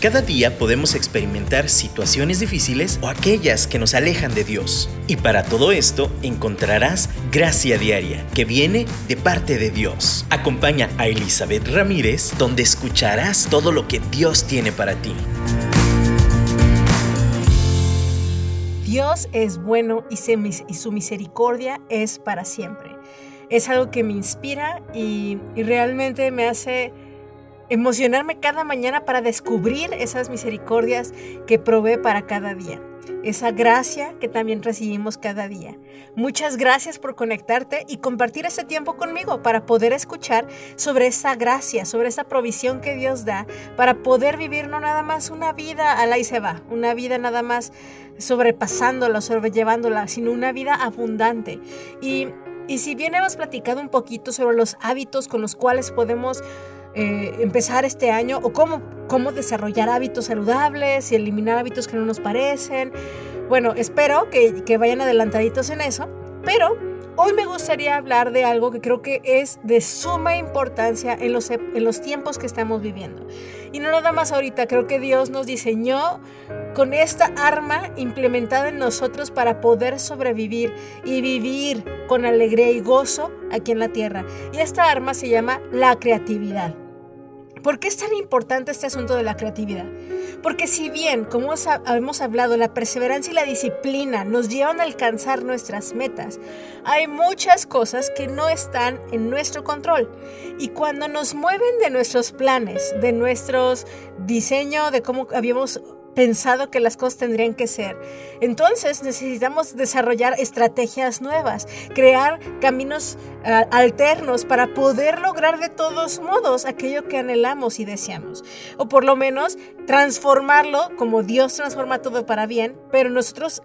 Cada día podemos experimentar situaciones difíciles o aquellas que nos alejan de Dios. Y para todo esto encontrarás gracia diaria que viene de parte de Dios. Acompaña a Elizabeth Ramírez donde escucharás todo lo que Dios tiene para ti. Dios es bueno y su misericordia es para siempre. Es algo que me inspira y, realmente me hace emocionarme cada mañana para descubrir esas misericordias que provee para cada día, esa gracia que también recibimos cada día. Muchas gracias por conectarte y compartir este tiempo conmigo para poder escuchar sobre esa gracia, sobre esa provisión que Dios da, para poder vivir no nada más una vida a la y se va, una vida nada más sobrepasándola, sobrellevándola, sino una vida abundante. Y, y si bien hemos platicado un poquito sobre los hábitos con los cuales podemos eh, empezar este año o cómo, cómo desarrollar hábitos saludables y eliminar hábitos que no nos parecen. Bueno, espero que, que vayan adelantaditos en eso, pero hoy me gustaría hablar de algo que creo que es de suma importancia en los, en los tiempos que estamos viviendo. Y no nada más ahorita, creo que Dios nos diseñó con esta arma implementada en nosotros para poder sobrevivir y vivir con alegría y gozo aquí en la tierra. Y esta arma se llama la creatividad. ¿Por qué es tan importante este asunto de la creatividad? Porque si bien, como hemos hablado, la perseverancia y la disciplina nos llevan a alcanzar nuestras metas, hay muchas cosas que no están en nuestro control. Y cuando nos mueven de nuestros planes, de nuestros diseños, de cómo habíamos pensado que las cosas tendrían que ser. Entonces necesitamos desarrollar estrategias nuevas, crear caminos ah, alternos para poder lograr de todos modos aquello que anhelamos y deseamos. O por lo menos transformarlo como Dios transforma todo para bien, pero nosotros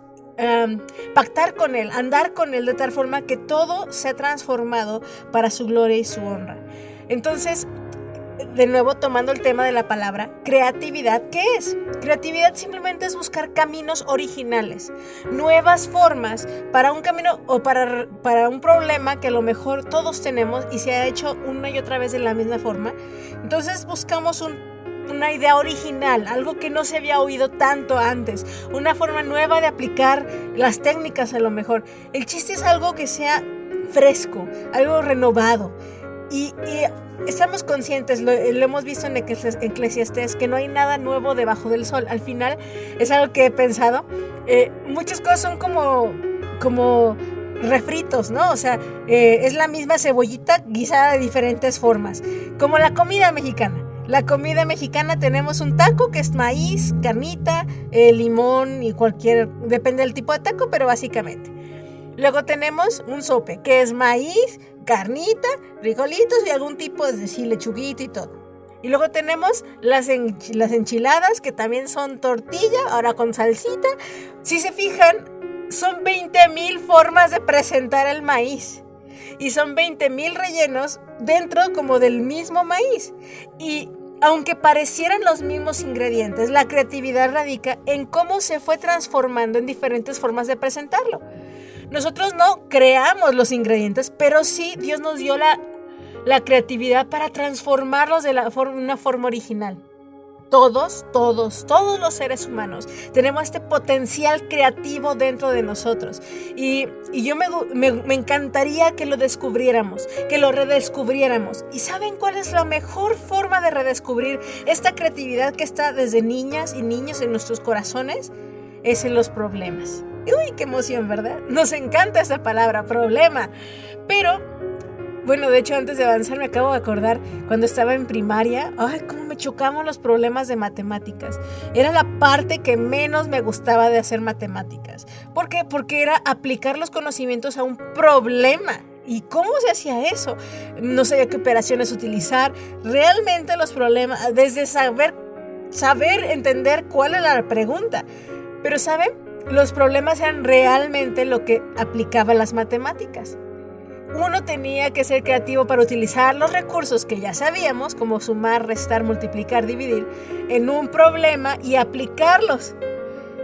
pactar con Él, andar con Él de tal forma que todo sea transformado para su gloria y su honra. Entonces, de nuevo tomando el tema de la palabra, creatividad, ¿qué es? Creatividad simplemente es buscar caminos originales, nuevas formas para un camino o para, para un problema que a lo mejor todos tenemos y se ha hecho una y otra vez de la misma forma. Entonces buscamos una idea original, algo que no se había oído tanto antes, una forma nueva de aplicar las técnicas a lo mejor. El chiste es algo que sea fresco, algo renovado. Y, estamos conscientes, lo, hemos visto en Eclesiastés, que no hay nada nuevo debajo del sol. Al final es algo que he pensado. Eh, muchas cosas son como, como refritos, ¿no? O sea, eh, es la misma cebollita guisada de diferentes formas. Como la comida mexicana. La comida mexicana tenemos un taco que es maíz, carnita, eh, limón y cualquier, depende del tipo de taco, pero básicamente. Luego tenemos un sope, que es maíz, carnita, frijolitos y algún tipo de sí, lechuguito y todo. Y luego tenemos las, las enchiladas, que también son tortilla, ahora con salsita. Si se fijan, son 20 mil formas de presentar el maíz. Y son 20 mil rellenos dentro como del mismo maíz. Y aunque parecieran los mismos ingredientes, la creatividad radica en cómo se fue transformando en diferentes formas de presentarlo. Nosotros no creamos los ingredientes, pero sí Dios nos dio la, la creatividad para transformarlos de la una forma original. Todos, todos, todos los seres humanos tenemos este potencial creativo dentro de nosotros. Y, y yo me, me, me, encantaría que lo descubriéramos, que lo redescubriéramos. ¿Y saben cuál es la mejor forma de redescubrir esta creatividad que está desde niñas y niños en nuestros corazones? Es en los problemas. Uy, qué emoción, ¿verdad? Nos encanta esa palabra, problema. Pero, bueno, de hecho, antes de avanzar me acabo de acordar cuando estaba en primaria, ay, cómo me chocamos los problemas de matemáticas. Era la parte que menos me gustaba de hacer matemáticas. ¿Por qué? Porque era aplicar los conocimientos a un problema. ¿Y cómo se hacía eso? No sabía qué operaciones utilizar. Realmente los problemas, desde saber, saber entender cuál era la pregunta. Pero, ¿saben? Los problemas eran realmente lo que aplicaba las matemáticas. Uno tenía que ser creativo para utilizar los recursos que ya sabíamos, como sumar, restar, multiplicar, dividir, en un problema y aplicarlos.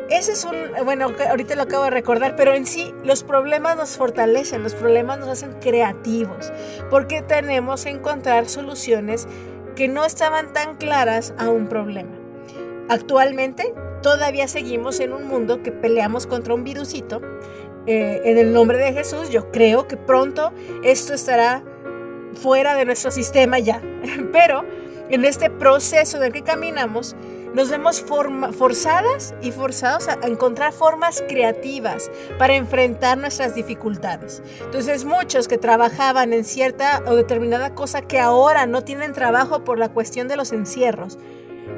Ese es un, bueno, ahorita lo acabo de recordar, pero en sí los problemas nos fortalecen, los problemas nos hacen creativos, porque tenemos que encontrar soluciones que no estaban tan claras a un problema. actualmente todavía seguimos en un mundo que peleamos contra un virusito. Eh, en el nombre de Jesús, yo creo que pronto esto estará fuera de nuestro sistema ya. Pero en este proceso en el que caminamos, nos vemos forzadas y forzados a encontrar formas creativas para enfrentar nuestras dificultades. Entonces muchos que trabajaban en cierta o determinada cosa que ahora no tienen trabajo por la cuestión de los encierros,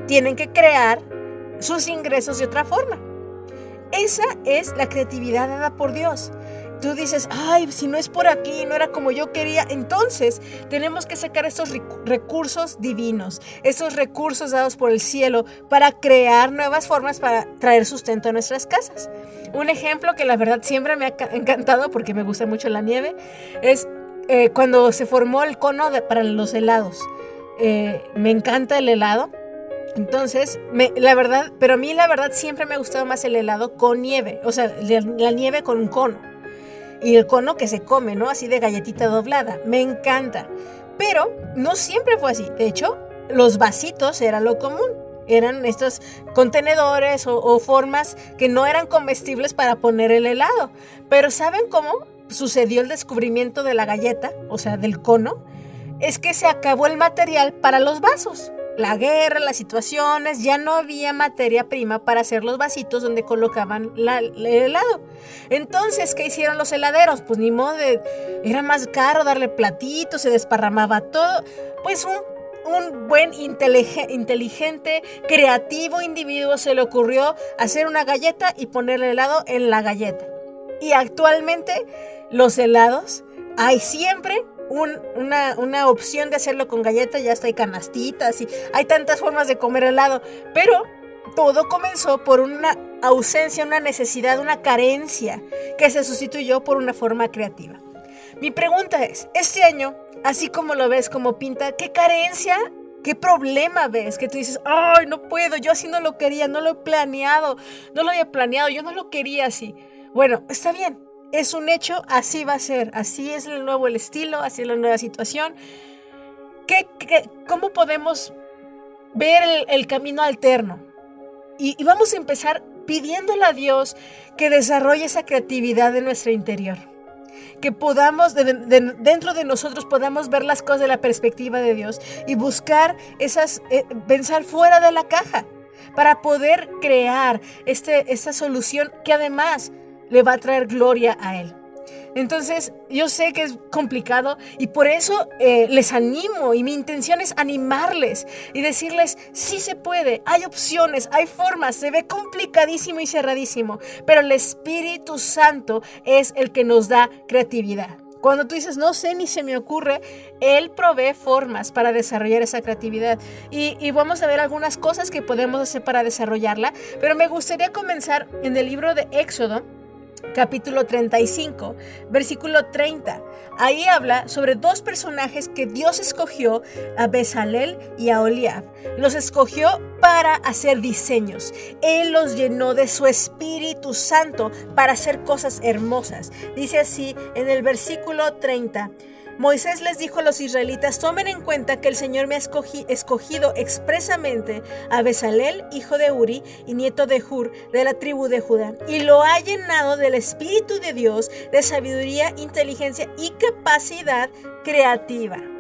tienen que crear sus ingresos de otra forma. Esa es la creatividad dada por Dios tú dices, ay, si no es por aquí, no era como yo quería, entonces tenemos que sacar estos recursos divinos, estos recursos dados por el cielo para crear nuevas formas para traer sustento a nuestras casas. Un ejemplo que la verdad siempre me ha encantado porque me gusta mucho la nieve es eh, cuando se formó el cono para los helados. Eh, me encanta el helado. Entonces, la verdad, pero a mí la verdad siempre me ha gustado más el helado con nieve, o sea, la nieve con un cono y el cono que se come, ¿no? Así de galletita doblada. Me encanta. Pero no siempre fue así. De hecho, los vasitos era lo común. Eran estos contenedores o, formas que no eran comestibles para poner el helado. Pero ¿saben cómo sucedió el descubrimiento de la galleta, o sea, del cono? Es que se acabó el material para los vasos la guerra, las situaciones, ya no había materia prima para hacer los vasitos donde colocaban el helado. Entonces, ¿qué hicieron los heladeros? Pues ni modo, era más caro darle platitos, se desparramaba todo. Pues un, buen, inteligente, creativo individuo se le ocurrió hacer una galleta y poner el helado en la galleta. Y actualmente los helados hay siempre una, opción de hacerlo con galletas, ya está hay canastitas y hay tantas formas de comer helado, pero todo comenzó por una ausencia, una necesidad, una carencia que se sustituyó por una forma creativa. Mi pregunta es, este año, así como lo ves, como pinta, ¿qué carencia, qué problema ves? Que tú dices, ay, no puedo, yo así no lo quería, no lo he planeado, no lo había planeado, yo no lo quería así. Bueno, está bien, es un hecho, así va a ser, así es el nuevo el estilo, así es la nueva situación. ¿Qué, cómo podemos ver el, camino alterno? Y, vamos a empezar pidiéndole a Dios que desarrolle esa creatividad en nuestro interior. Que podamos, dentro de nosotros, podamos ver las cosas de la perspectiva de Dios y buscar esas, eh, pensar fuera de la caja para poder crear este, esta solución que además le va a traer gloria a Él. Entonces, yo sé que es complicado y por eso eh, les animo y mi intención es animarles y decirles, sí se puede, hay opciones, hay formas, se ve complicadísimo y cerradísimo, pero el Espíritu Santo es el que nos da creatividad. Cuando tú dices, no sé ni se me ocurre, Él provee formas para desarrollar esa creatividad. Y, y, vamos a ver algunas cosas que podemos hacer para desarrollarla, pero me gustaría comenzar en el libro de Éxodo capítulo 35, versículo 30. Ahí habla sobre dos personajes que Dios escogió, a Bezalel y a Oliab. Los escogió para hacer diseños. Él los llenó de su Espíritu Santo para hacer cosas hermosas. Dice así en el versículo 30. Moisés les dijo a los israelitas, tomen en cuenta que el Señor me ha escogido expresamente a Bezalel, hijo de Uri y nieto de Hur, de la tribu de Judá, y lo ha llenado del Espíritu de Dios, de sabiduría, inteligencia y capacidad creativa.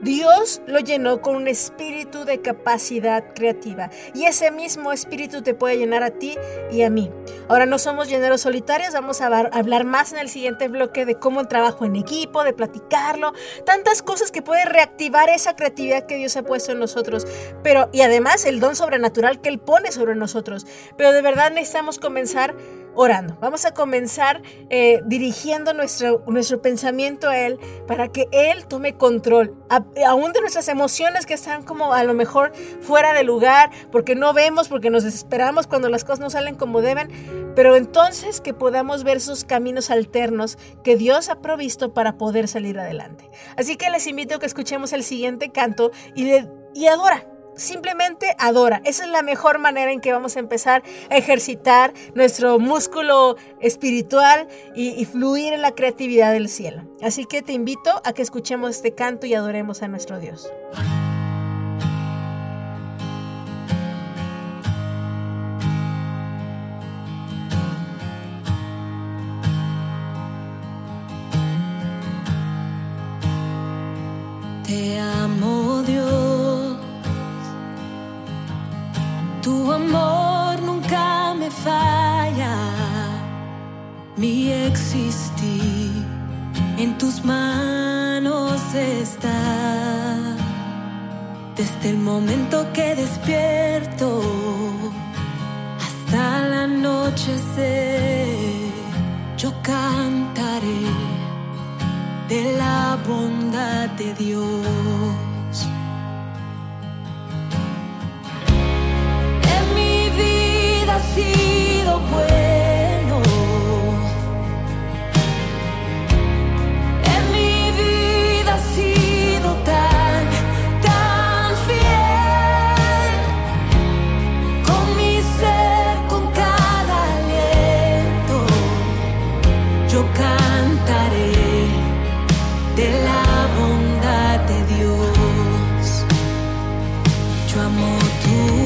Dios lo llenó con un espíritu de capacidad creativa y ese mismo espíritu te puede llenar a ti y a mí. Ahora no somos lleneros solitarios, vamos a hablar más en el siguiente bloque de cómo el trabajo en equipo, de platicarlo, tantas cosas que pueden reactivar esa creatividad que Dios ha puesto en nosotros, pero y además el don sobrenatural que Él pone sobre nosotros. Pero de verdad necesitamos comenzar orando. Vamos a comenzar eh, dirigiendo nuestro, nuestro pensamiento a Él para que Él tome control, aún de nuestras emociones que están como a lo mejor fuera de lugar, porque no vemos, porque nos desesperamos cuando las cosas no salen como deben, pero entonces que podamos ver sus caminos alternos que Dios ha provisto para poder salir adelante. Así que les invito a que escuchemos el siguiente canto y, y adora simplemente adora. Esa es la mejor manera en que vamos a empezar a ejercitar nuestro músculo espiritual y, fluir en la creatividad del cielo. Así que te invito a que escuchemos este canto y adoremos a nuestro Dios. falla mi existir. En tus manos está. Desde el momento que despierto hasta el anochecer, yo cantaré de la bondad de Dios. Sido bueno. En mi vida ha sido tan, tan fiel. Con mi ser, con cada aliento, yo cantaré de la bondad de Dios. Yo amo tu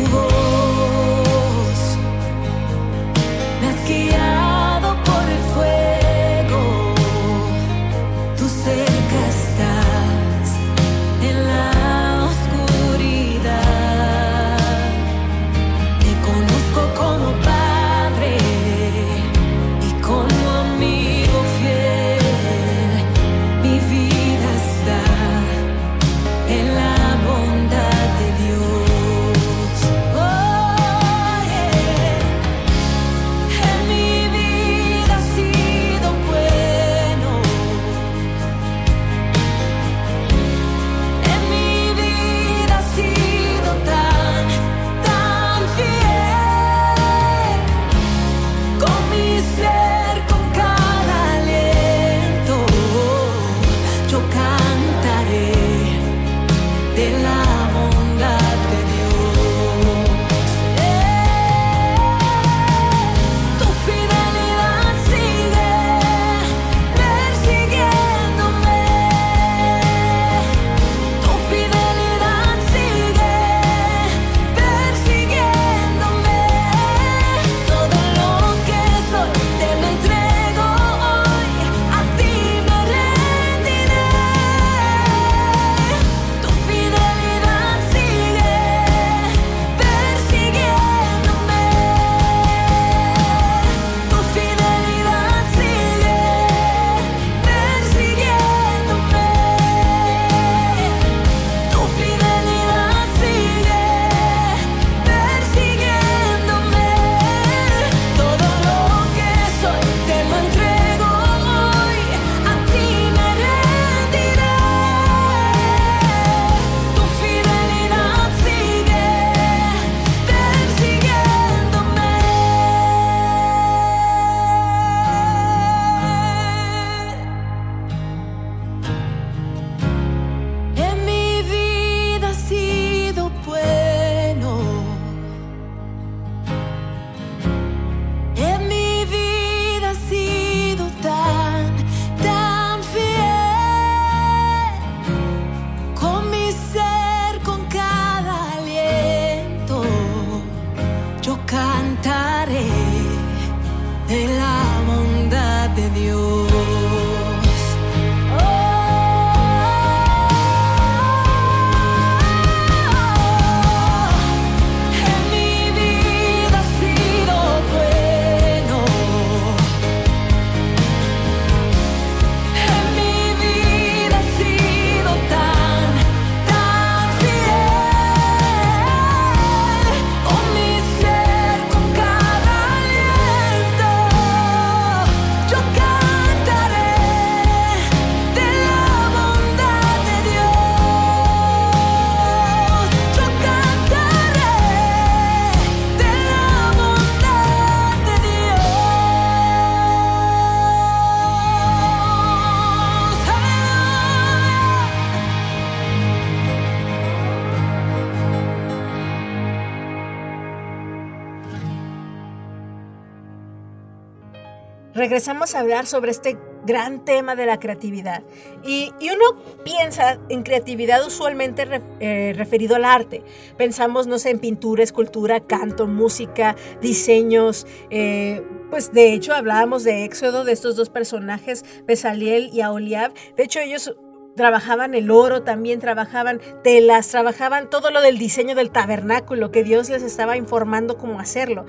regresamos a hablar sobre este gran tema de la creatividad. Y, uno piensa en creatividad usualmente eh, referido al arte. Pensamos, no sé, en pintura, escultura, canto, música, diseños. eh, pues de hecho hablábamos de Éxodo, de estos dos personajes, Besaliel y Aholiab. De hecho ellos trabajaban el oro, también trabajaban telas, trabajaban todo lo del diseño del tabernáculo, que Dios les estaba informando cómo hacerlo.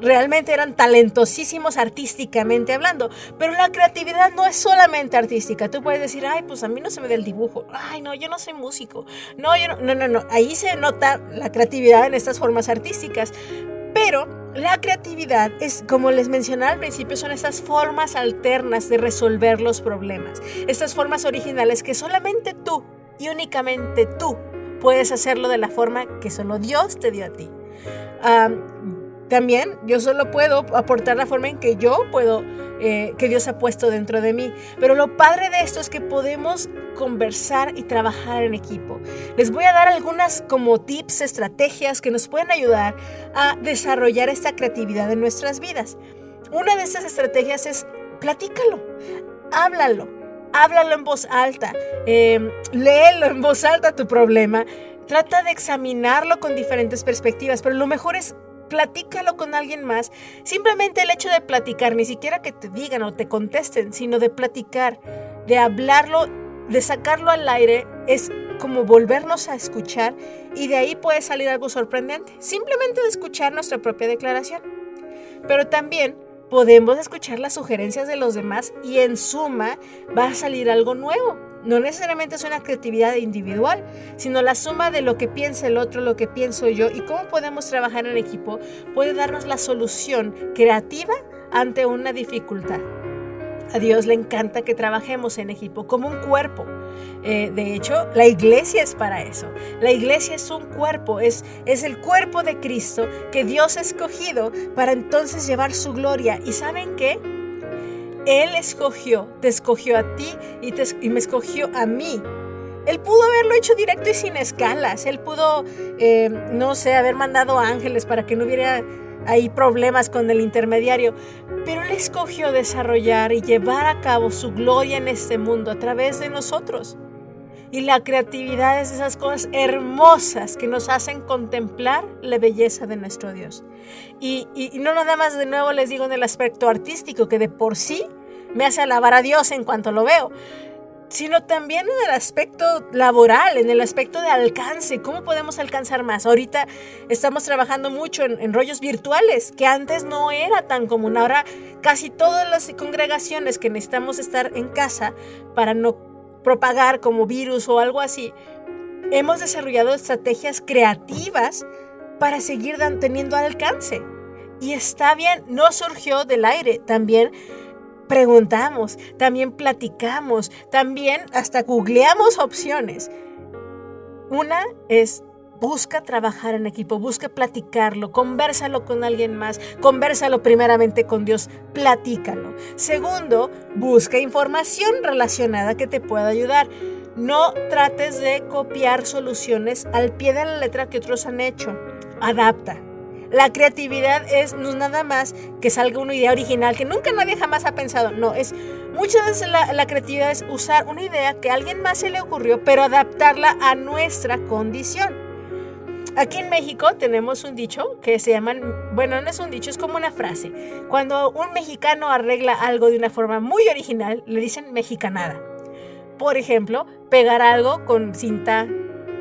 Realmente eran talentosísimos artísticamente hablando. Pero la creatividad no es solamente artística. Tú puedes decir, ay, pues a mí no se me da el dibujo. Ay, no, yo no soy músico. No, yo no, no, no, no. Ahí se nota la creatividad en estas formas artísticas. Pero la creatividad es, como les mencionaba al principio, son estas formas alternas de resolver los problemas. Estas formas originales que solamente tú y únicamente tú puedes hacerlo de la forma que solo Dios te dio a ti. También yo solo puedo aportar la forma en que yo puedo, eh, que Dios ha puesto dentro de mí. Pero lo padre de esto es que podemos conversar y trabajar en equipo. Les voy a dar algunas como tips, estrategias que nos pueden ayudar a desarrollar esta creatividad en nuestras vidas. Una de estas estrategias es platícalo, háblalo háblalo en voz alta, eh, léelo en voz alta tu problema, trata de examinarlo con diferentes perspectivas, pero lo mejor es platícalo con alguien más. Simplemente el hecho de platicar, ni siquiera que te digan o te contesten, sino de platicar, de hablarlo, de sacarlo al aire, es como volvernos a escuchar y de ahí puede salir algo sorprendente. Simplemente de escuchar nuestra propia declaración. Pero también podemos escuchar las sugerencias de los demás y en suma va a salir algo nuevo. No necesariamente es una creatividad individual, sino la suma de lo que piensa el otro, lo que pienso yo y cómo podemos trabajar en equipo puede darnos la solución creativa ante una dificultad. A Dios le encanta que trabajemos en equipo, como un cuerpo. Eh, de hecho, la iglesia es para eso. La iglesia es un cuerpo, es, es el cuerpo de Cristo que Dios ha escogido para entonces llevar su gloria. ¿Y saben qué? Él escogió, te escogió a ti y, me escogió a mí él pudo haberlo hecho directo y sin escalas. Él pudo, eh, no sé, haber mandado ángeles para que no hubiera hay problemas con el intermediario, pero Él escogió desarrollar y llevar a cabo su gloria en este mundo a través de nosotros. Y la creatividad es esas cosas hermosas que nos hacen contemplar la belleza de nuestro Dios. Y, y, no nada más de nuevo les digo en el aspecto artístico, que de por sí me hace alabar a Dios en cuanto lo veo, sino también en el aspecto laboral, en el aspecto de alcance, cómo podemos alcanzar más. Ahorita estamos trabajando mucho en, rollos virtuales, que antes no era tan común. Ahora casi todas las congregaciones que necesitamos estar en casa para no propagar como virus o algo así, hemos desarrollado estrategias creativas para seguir teniendo alcance. Y está bien, no surgió del aire, también preguntamos, también platicamos, también hasta googleamos opciones. Una es busca trabajar en equipo, busca platicarlo, conversalo con alguien más, conversalo primeramente con Dios, platícalo. Segundo, busca información relacionada que te pueda ayudar. No trates de copiar soluciones al pie de la letra que otros han hecho. Adapta. La creatividad es no nada más que salga una idea original que nunca nadie jamás ha pensado. No, es muchas veces la, creatividad es usar una idea que a alguien más se le ocurrió, pero adaptarla a nuestra condición. Aquí en México tenemos un dicho que se llama, bueno, no es un dicho, es como una frase. Cuando un mexicano arregla algo de una forma muy original, le dicen mexicanada. Por ejemplo, pegar algo con cinta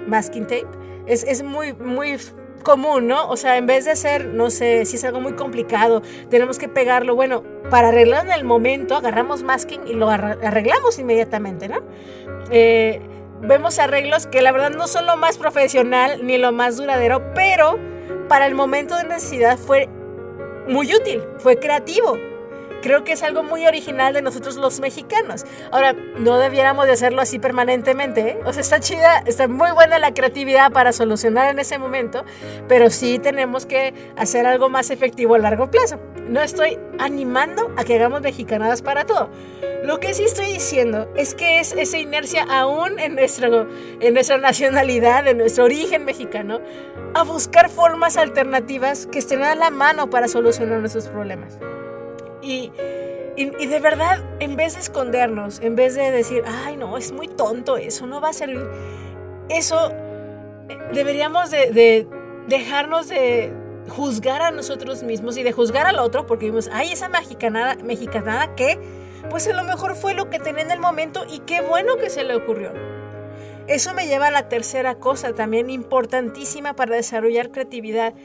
masking tape. Es, es muy, muy común, ¿no? O sea, en vez de ser, no sé, si es algo muy complicado, tenemos que pegarlo, bueno, para arreglarlo en el momento, agarramos masking y lo arreglamos inmediatamente, ¿no? Eh, vemos arreglos que la verdad no son lo más profesional ni lo más duradero, pero para el momento de necesidad fue muy útil, fue creativo creo que es algo muy original de nosotros los mexicanos. Ahora, no debiéramos de hacerlo así permanentemente, ¿eh? O sea, está chida, está muy buena la creatividad para solucionar en ese momento, pero sí tenemos que hacer algo más efectivo a largo plazo. No estoy animando a que hagamos mexicanadas para todo. Lo que sí estoy diciendo es que es esa inercia aún en, nuestro, en nuestra nacionalidad, en nuestro origen mexicano, a buscar formas alternativas que estén a la mano para solucionar nuestros problemas. Y, y, de verdad, en vez de escondernos, en vez de decir, ay no, es muy tonto, eso no va a servir, eso eh, deberíamos de, de dejarnos de juzgar a nosotros mismos y de juzgar al otro porque vimos, ay, esa mexicanada, mexicanada que, pues a lo mejor fue lo que tenía en el momento y qué bueno que se le ocurrió. Eso me lleva a la tercera cosa, también importantísima para desarrollar creatividad.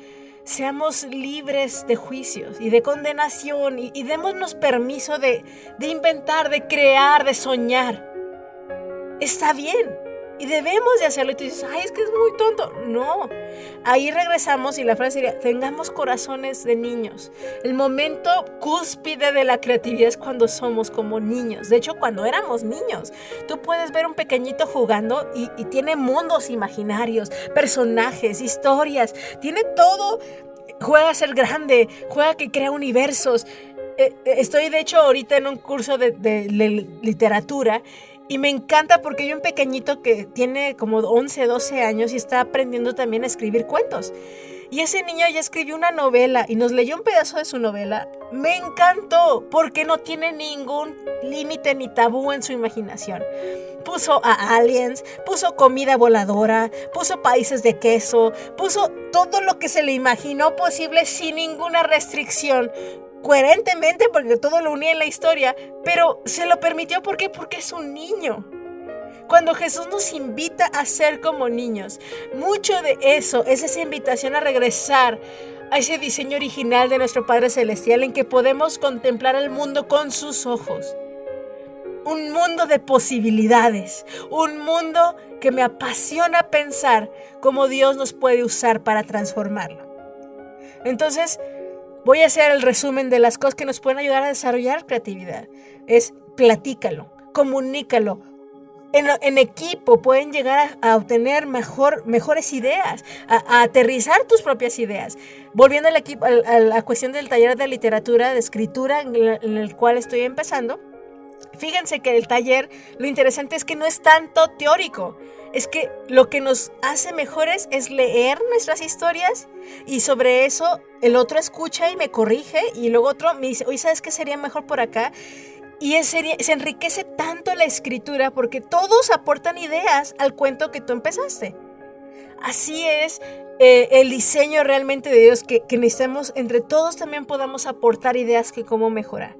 Seamos libres de juicios y de condenación y, y démonos permiso de, de inventar, de crear, de soñar. Está bien. Y debemos de hacerlo. Y tú dices, ay, es que es muy tonto. No. Ahí regresamos y la frase sería, tengamos corazones de niños. El momento cúspide de la creatividad es cuando somos como niños. De hecho, cuando éramos niños. Tú puedes ver un pequeñito jugando y, tiene mundos imaginarios, personajes, historias. Tiene todo. Juega a ser grande, juega que crea universos. Eh, eh, estoy de hecho ahorita en un curso de literatura y me encanta porque hay un pequeñito que tiene como 11, 12 años y está aprendiendo también a escribir cuentos. Y ese niño ya escribió una novela y nos leyó un pedazo de su novela. Me encantó porque no tiene ningún límite ni tabú en su imaginación. Puso a aliens, puso comida voladora, puso países de queso, puso todo lo que se le imaginó posible sin ninguna restricción coherentemente porque todo lo unía en la historia, pero se lo permitió ¿por? Porque es un niño. Cuando Jesús nos invita a ser como niños, mucho de eso es esa invitación a regresar a ese diseño original de nuestro Padre Celestial en que podemos contemplar el mundo con sus ojos. Un mundo de posibilidades, un mundo que me apasiona pensar cómo Dios nos puede usar para transformarlo. Entonces, voy a hacer el resumen de las cosas que nos pueden ayudar a desarrollar creatividad. Es platícalo, comunícalo. En, equipo pueden llegar a, obtener mejor, mejores ideas, a, aterrizar tus propias ideas. Volviendo al equipo, a la cuestión del taller de literatura, de escritura, en el cual estoy empezando, Fíjense que el taller, lo interesante es que no es tanto teórico, es que lo que nos hace mejores es leer nuestras historias y sobre eso el otro escucha y me corrige y luego otro me dice, oye, ¿sabes qué sería mejor por acá? Y es se enriquece tanto la escritura porque todos aportan ideas al cuento que tú empezaste. Así es eh, el diseño realmente de Dios, que, que necesitamos, entre todos también podamos aportar ideas que cómo mejorar.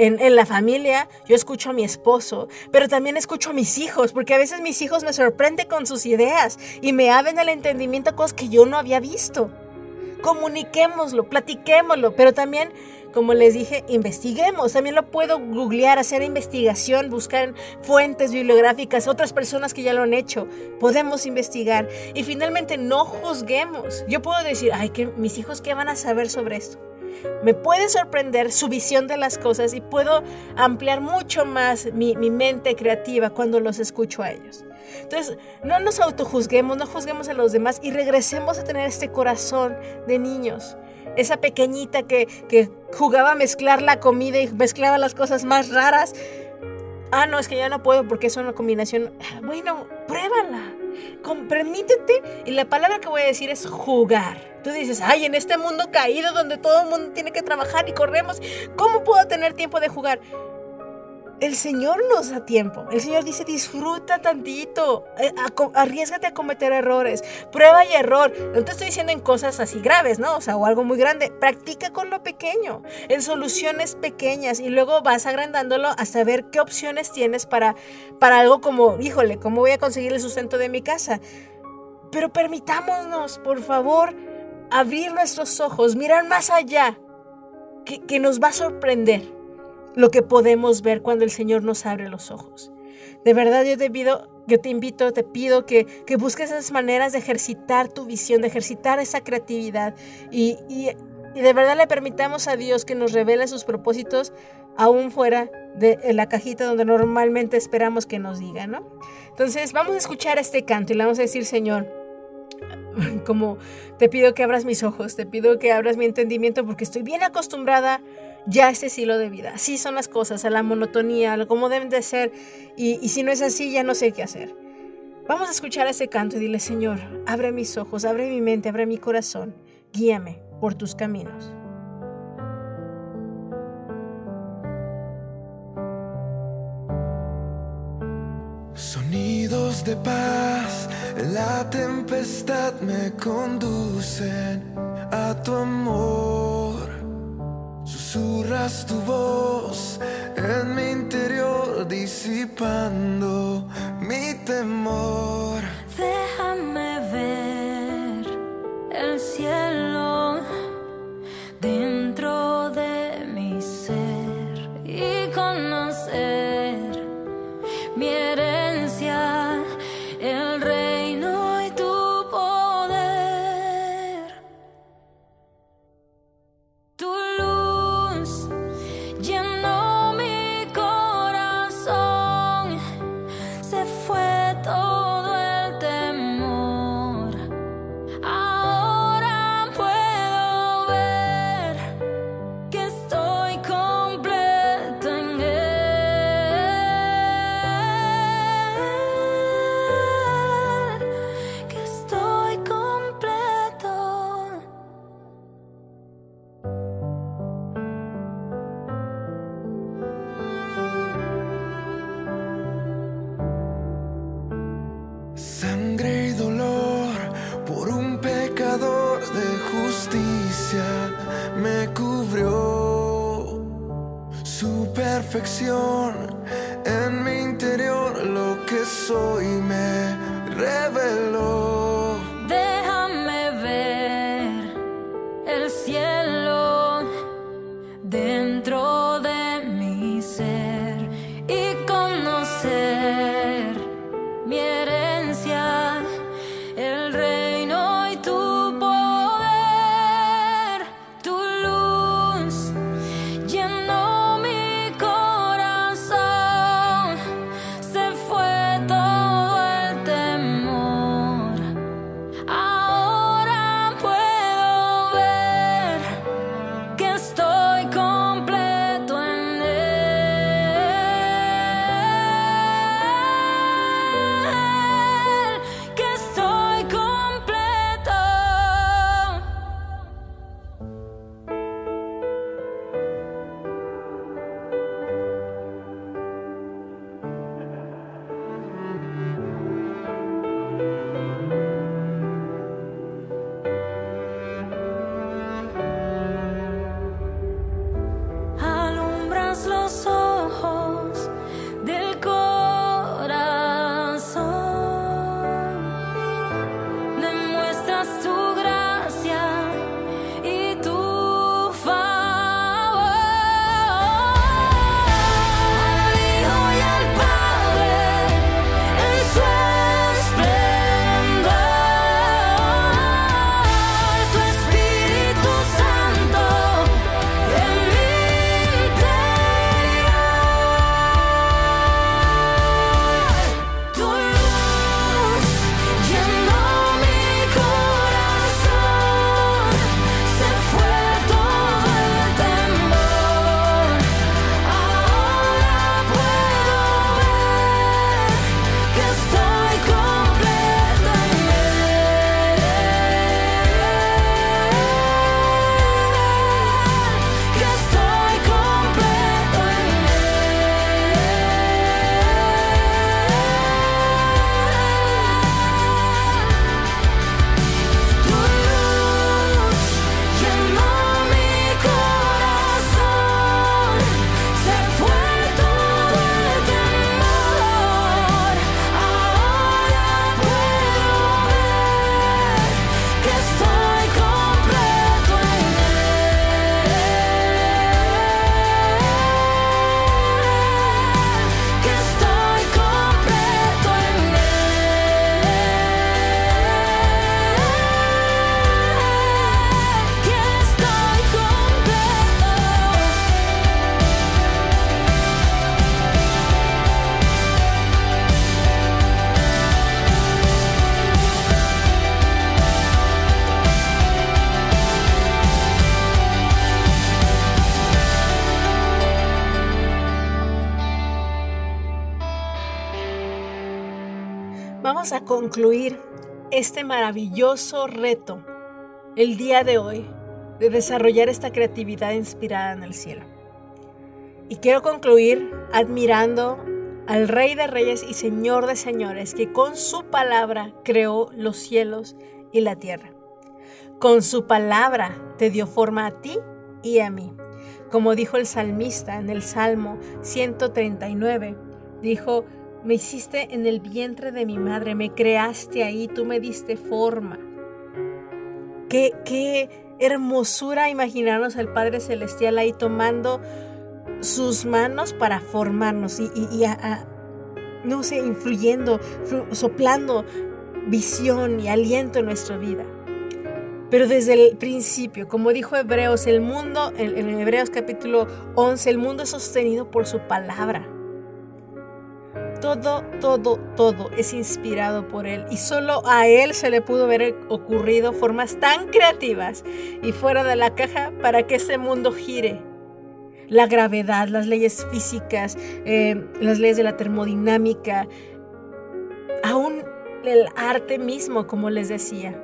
En, la familia yo escucho a mi esposo, pero también escucho a mis hijos, porque a veces mis hijos me sorprenden con sus ideas y me abren el entendimiento cosas que yo no había visto. Comuniquémoslo, platiquémoslo, pero también, como les dije, investiguemos. También lo puedo googlear, hacer investigación, buscar en fuentes bibliográficas, otras personas que ya lo han hecho. Podemos investigar. Y finalmente, no juzguemos. Yo puedo decir, ay, que mis hijos, ¿qué van a saber sobre esto? Me puede sorprender su visión de las cosas y puedo ampliar mucho más mi, mi, mente creativa cuando los escucho a ellos. Entonces, no nos autojuzguemos, no juzguemos a los demás y regresemos a tener este corazón de niños. Esa pequeñita que, que jugaba a mezclar la comida y mezclaba las cosas más raras. Ah, no, es que ya no puedo porque es una combinación. Bueno, pruébala. Con, permítete. Y la palabra que voy a decir es jugar. Tú dices, ay, en este mundo caído donde todo el mundo tiene que trabajar y corremos, ¿cómo puedo tener tiempo de jugar? El Señor nos da tiempo. El Señor dice, disfruta tantito, eh, arriesgate a cometer errores, prueba y error. No te estoy diciendo en cosas así graves, ¿no? O sea, o algo muy grande. Practica con lo pequeño, en soluciones pequeñas y luego vas agrandándolo hasta ver qué opciones tienes para, para algo como, híjole, ¿cómo voy a conseguir el sustento de mi casa? Pero permitámonos, por favor, abrir nuestros ojos, mirar más allá, que, que nos va a sorprender lo que podemos ver cuando el Señor nos abre los ojos. De verdad yo te pido, te invito, te pido que, que busques esas maneras de ejercitar tu visión, de ejercitar esa creatividad y, y, y, de verdad le permitamos a Dios que nos revele sus propósitos aún fuera de la cajita donde normalmente esperamos que nos diga, ¿no? Entonces vamos a escuchar este canto y le vamos a decir, Señor, como te pido que abras mis ojos, te pido que abras mi entendimiento porque estoy bien acostumbrada ya este estilo de vida. Así son las cosas, a la monotonía, a lo como deben de ser. Y, y si no es así, ya no sé qué hacer. Vamos a escuchar ese canto y dile, Señor, abre mis ojos, abre mi mente, abre mi corazón, guíame por tus caminos. Sonidos de paz, la tempestad me conducen a tu amor. Susurras tu voz en mi interior, disipando mi temor. Déjame ver el cielo dentro. Concluir este maravilloso reto el día de hoy de desarrollar esta creatividad inspirada en el cielo. Y quiero concluir admirando al Rey de Reyes y Señor de Señores que con su palabra creó los cielos y la tierra. Con su palabra te dio forma a ti y a mí. Como dijo el salmista en el Salmo 139, dijo, me hiciste en el vientre de mi madre, me creaste ahí, tú me diste forma. Qué, qué hermosura imaginarnos al Padre Celestial ahí tomando sus manos para formarnos y, y- a- no sé, influyendo, flu- soplando visión y aliento en nuestra vida. Pero desde el principio, como dijo Hebreos, el mundo, en, en Hebreos capítulo 11, el mundo es sostenido por su palabra. Todo, todo, todo es inspirado por Él y solo a Él se le pudo haber ocurrido formas tan creativas y fuera de la caja para que este mundo gire. La gravedad, las leyes físicas, eh, las leyes de la termodinámica, aún el arte mismo, como les decía,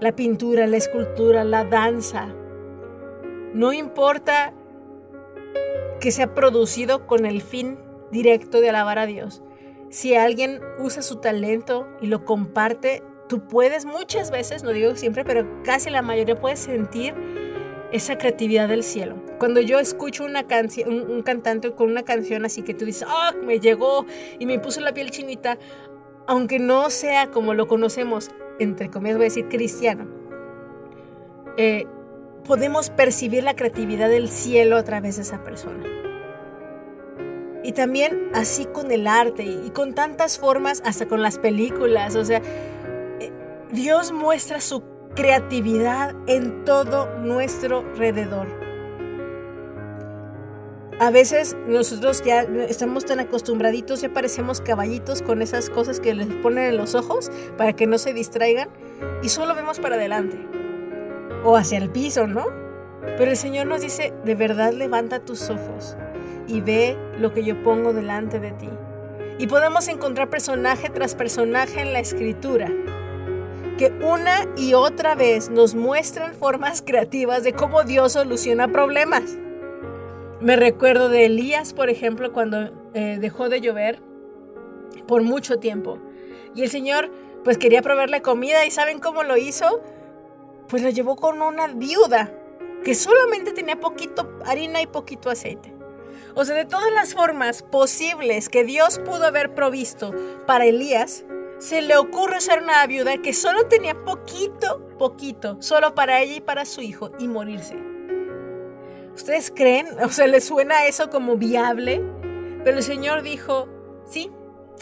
la pintura, la escultura, la danza. No importa que sea producido con el fin directo de alabar a Dios. Si alguien usa su talento y lo comparte, tú puedes muchas veces, no digo siempre, pero casi la mayoría puedes sentir esa creatividad del cielo. Cuando yo escucho una un, cantante con una canción así que tú dices, ah, me llegó y me puso la piel chinita, aunque no sea como lo conocemos, entre comillas voy a decir cristiano, eh, podemos percibir la creatividad del cielo a través de esa persona. Y también así con el arte y con tantas formas, hasta con las películas. O sea, eh, Dios muestra su creatividad en todo nuestro alrededor. A veces nosotros ya estamos tan acostumbraditos, ya parecemos caballitos con esas cosas que les ponen en los ojos para que no se distraigan y solo vemos para adelante o hacia el piso, ¿no? Pero el Señor nos dice, de verdad levanta tus ojos y ve lo que yo pongo delante de ti. Y podemos encontrar personaje tras personaje en la escritura que una y otra vez nos muestran formas creativas de cómo Dios soluciona problemas. Me recuerdo de Elías, por ejemplo, cuando eh, dejó de llover por mucho tiempo. Y el Señor pues quería proveerle comida y ¿saben cómo lo hizo? Pues lo llevó con una viuda que solamente tenía poquito harina y poquito aceite. O sea, de todas las formas posibles que Dios pudo haber provisto para Elías, se le ocurre ser una viuda que solo tenía poquito, poquito, solo para ella y para su hijo y morirse. ¿Ustedes creen? O sea, ¿les suena eso como viable? Pero el Señor dijo, sí,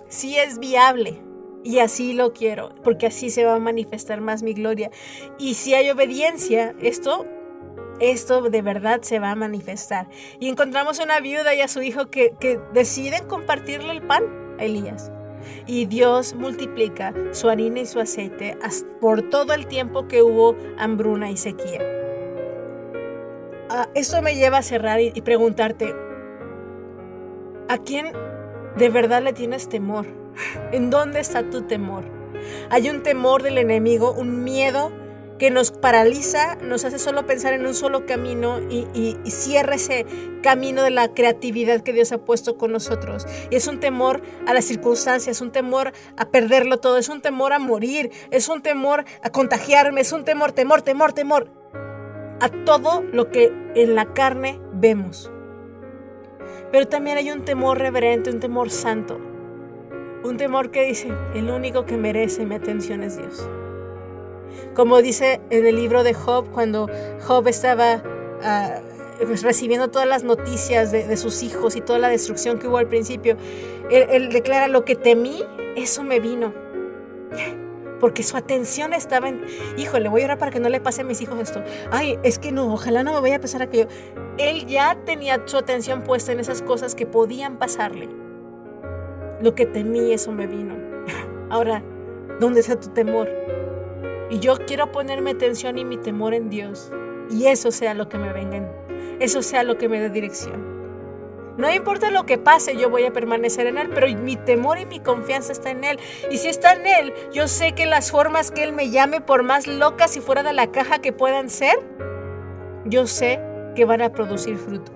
sí es viable. Y así lo quiero, porque así se va a manifestar más mi gloria. Y si hay obediencia, esto esto de verdad se va a manifestar. Y encontramos una viuda y a su hijo que, deciden compartirle el pan a Elías. Y Dios multiplica su harina y su aceite por todo el tiempo que hubo hambruna y sequía. Ah, esto me lleva a cerrar y preguntarte, ¿a quién de verdad le tienes temor? ¿En dónde está tu temor? Hay un temor del enemigo, un miedo que nos paraliza, nos hace solo pensar en un solo camino y, cierra ese camino de la creatividad que Dios ha puesto con nosotros. Y es un temor a las circunstancias, es un temor a perderlo todo, es un temor a morir, es un temor a contagiarme, es un temor, temor, temor, temor a todo lo que en la carne vemos. Pero también hay un temor reverente, un temor santo. Un temor que dice, el único que merece mi atención es Dios. Como dice en el libro de Job, cuando Job estaba ah, pues, recibiendo todas las noticias de, sus hijos y toda la destrucción que hubo al principio, él, declara, lo que temí, eso me vino. Porque su atención estaba en, hijo, le voy a orar para que no le pase a mis hijos esto. Ay, es que no, ojalá no me vaya a pasar aquello. Él ya tenía su atención puesta en esas cosas que podían pasarle. Lo que temí, eso me vino. Ahora, ¿dónde está tu temor? Y yo quiero ponerme atención y mi temor en Dios. Y eso sea lo que me venga, eso sea lo que me dé dirección. No importa lo que pase, yo voy a permanecer en Él, pero mi temor y mi confianza está en Él. Y si está en Él, yo sé que las formas que Él me llame, por más locas y fuera de la caja que puedan ser, yo sé que van a producir fruto.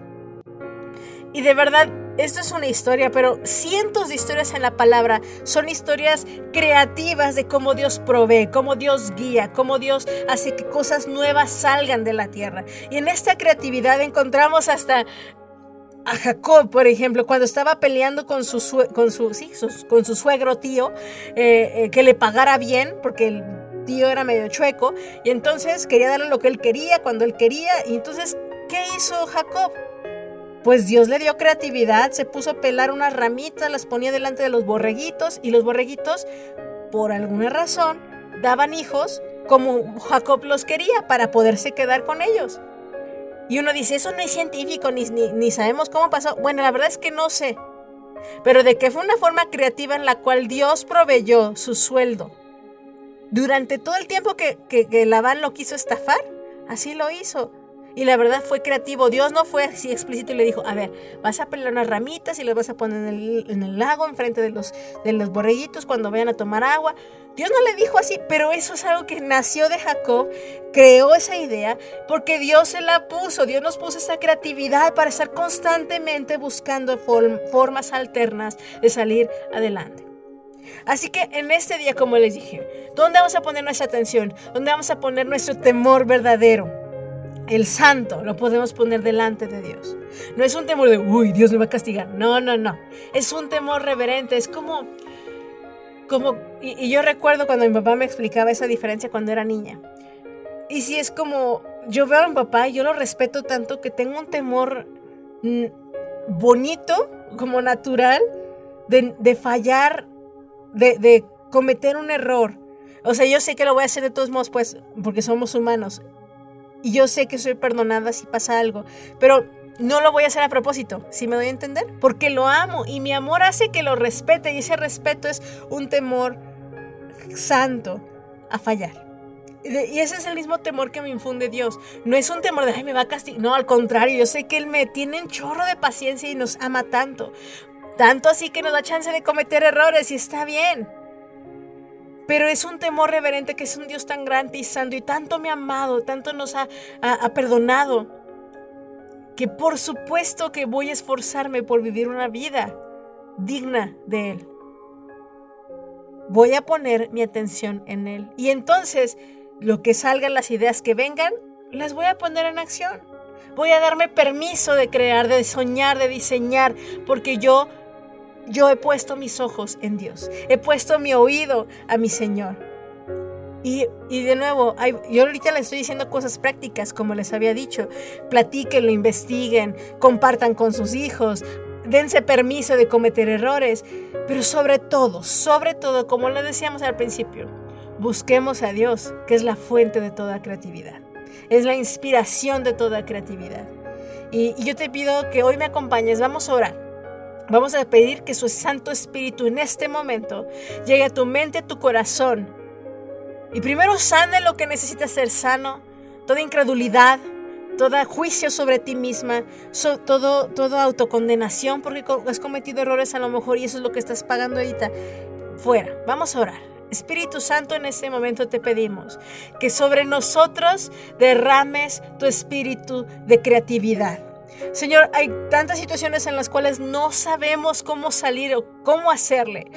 Y de verdad, esto es una historia, pero cientos de historias en la palabra son historias creativas de cómo Dios provee, cómo Dios guía, cómo Dios hace que cosas nuevas salgan de la tierra. Y en esta creatividad encontramos hasta a Jacob, por ejemplo, cuando estaba peleando con su, con su, con su suegro tío, eh, eh, que le pagara bien, porque el tío era medio chueco, y entonces quería darle lo que él quería, cuando él quería, y entonces, ¿qué hizo Jacob? Pues Dios le dio creatividad, se puso a pelar unas ramitas, las ponía delante de los borreguitos y los borreguitos, por alguna razón, daban hijos como Jacob los quería para poderse quedar con ellos. Y uno dice, eso no es científico, ni, ni, sabemos cómo pasó. Bueno, la verdad es que no sé. Pero de que fue una forma creativa en la cual Dios proveyó su sueldo. Durante todo el tiempo que, que, que Labán lo quiso estafar, así lo hizo. Y la verdad fue creativo. Dios no fue así explícito y le dijo, a ver, vas a pelar unas ramitas y las vas a poner en el, lago, enfrente de los, de los borreguitos cuando vayan a tomar agua. Dios no le dijo así, pero eso es algo que nació de Jacob, creó esa idea, porque Dios se la puso, Dios nos puso esa creatividad para estar constantemente buscando formas alternas de salir adelante. Así que en este día, como les dije, ¿dónde vamos a poner nuestra atención? ¿Dónde vamos a poner nuestro temor verdadero? El santo lo podemos poner delante de Dios. No es un temor de, uy, Dios me va a castigar. No, no, no. Es un temor reverente. Es como, como, y, yo recuerdo cuando mi papá me explicaba esa diferencia cuando era niña. Y si es como, yo veo a mi papá y yo lo respeto tanto que tengo un temor mm, bonito, como natural, de, de fallar, de, de cometer un error. O sea, yo sé que lo voy a hacer de todos modos, pues, porque somos humanos. Y yo sé que soy perdonada si pasa algo. Pero no lo voy a hacer a propósito, si me doy a entender. Porque lo amo y mi amor hace que lo respete. Y ese respeto es un temor santo a fallar. Y ese es el mismo temor que me infunde Dios. No es un temor de, ay, me va a castigar. No, al contrario, yo sé que Él me tiene un chorro de paciencia y nos ama tanto. Tanto así que nos da chance de cometer errores y está bien. Pero es un temor reverente que es un Dios tan grande y santo y tanto me ha amado, tanto nos ha, ha, ha perdonado, que por supuesto que voy a esforzarme por vivir una vida digna de Él. Voy a poner mi atención en Él. Y entonces, lo que salgan, las ideas que vengan, las voy a poner en acción. Voy a darme permiso de crear, de soñar, de diseñar, porque yo yo he puesto mis ojos en Dios, he puesto mi oído a mi Señor. Y, y de nuevo, yo ahorita les estoy diciendo cosas prácticas, como les había dicho. Platíquenlo, investiguen, compartan con sus hijos, dense permiso de cometer errores, pero sobre todo, sobre todo, como lo decíamos al principio, busquemos a Dios, que es la fuente de toda creatividad, es la inspiración de toda creatividad. Y, y yo te pido que hoy me acompañes, vamos a orar. Vamos a pedir que su Santo Espíritu en este momento llegue a tu mente, a tu corazón. Y primero sane lo que necesita ser sano, toda incredulidad, todo juicio sobre ti misma, so, todo, toda autocondenación porque has cometido errores a lo mejor y eso es lo que estás pagando ahorita. Fuera, vamos a orar. Espíritu Santo, en este momento te pedimos que sobre nosotros derrames tu espíritu de creatividad. Señor, hay tantas situaciones en las cuales no sabemos cómo salir o cómo hacerle,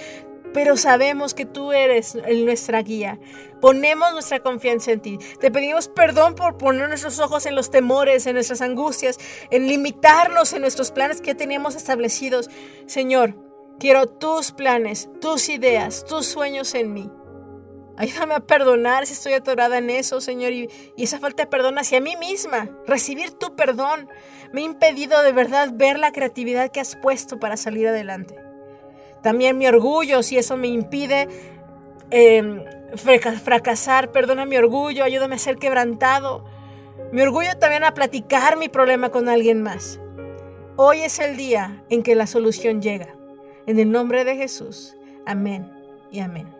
pero sabemos que tú eres nuestra guía. Ponemos nuestra confianza en ti. Te pedimos perdón por poner nuestros ojos en los temores, en nuestras angustias, en limitarnos en nuestros planes que teníamos establecidos. Señor, quiero tus planes, tus ideas, tus sueños en mí. Ayúdame a perdonar si estoy atorada en eso, Señor, y, esa falta de perdón hacia mí misma. Recibir tu perdón me ha impedido de verdad ver la creatividad que has puesto para salir adelante. También mi orgullo, si eso me impide eh, fracasar, perdona mi orgullo, ayúdame a ser quebrantado. Mi orgullo también a platicar mi problema con alguien más. Hoy es el día en que la solución llega. En el nombre de Jesús. Amén y amén.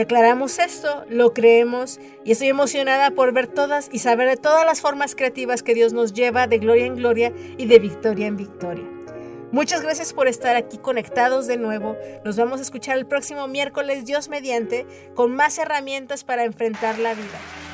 Declaramos esto, lo creemos y estoy emocionada por ver todas y saber de todas las formas creativas que Dios nos lleva de gloria en gloria y de victoria en victoria. Muchas gracias por estar aquí conectados de nuevo. Nos vamos a escuchar el próximo miércoles, Dios mediante, con más herramientas para enfrentar la vida.